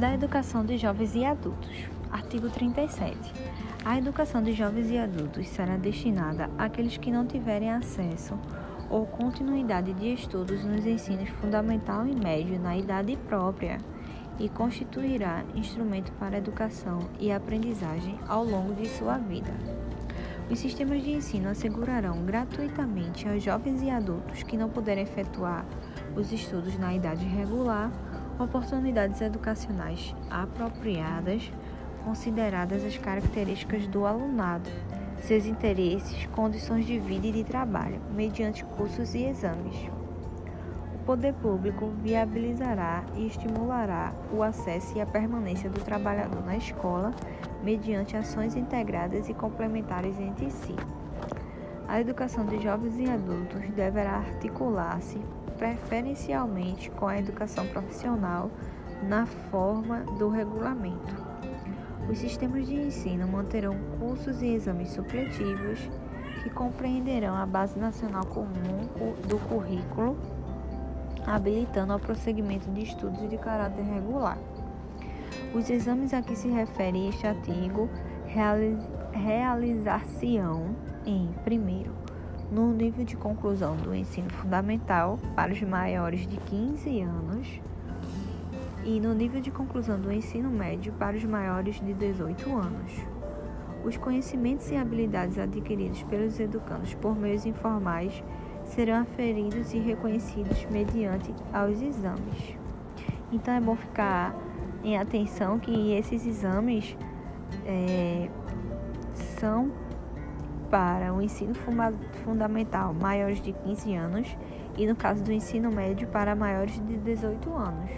da educação de jovens e adultos. Artigo 37. A educação de jovens e adultos será destinada àqueles que não tiverem acesso ou continuidade de estudos nos ensinos fundamental e médio na idade própria e constituirá instrumento para educação e aprendizagem ao longo de sua vida. Os sistemas de ensino assegurarão gratuitamente aos jovens e adultos que não puderem efetuar os estudos na idade regular oportunidades educacionais apropriadas, consideradas as características do alunado, seus interesses, condições de vida e de trabalho, mediante cursos e exames. O poder público viabilizará e estimulará o acesso e a permanência do trabalhador na escola mediante ações integradas e complementares entre si. A educação de jovens e adultos deverá articular-se preferencialmente com a educação profissional na forma do regulamento. Os sistemas de ensino manterão cursos e exames supletivos que compreenderão a base nacional comum do currículo, habilitando ao prosseguimento de estudos de caráter regular. Os exames a que se refere este artigo realizar-se-ão em, primeiro, no nível de conclusão do ensino fundamental para os maiores de 15 anos e no nível de conclusão do ensino médio para os maiores de 18 anos. Os conhecimentos e habilidades adquiridos pelos educandos por meios informais serão aferidos e reconhecidos mediante aos exames. Então é bom ficar em atenção que esses exames é, são para o ensino fundamental maiores de 15 anos e no caso do ensino médio para maiores de 18 anos.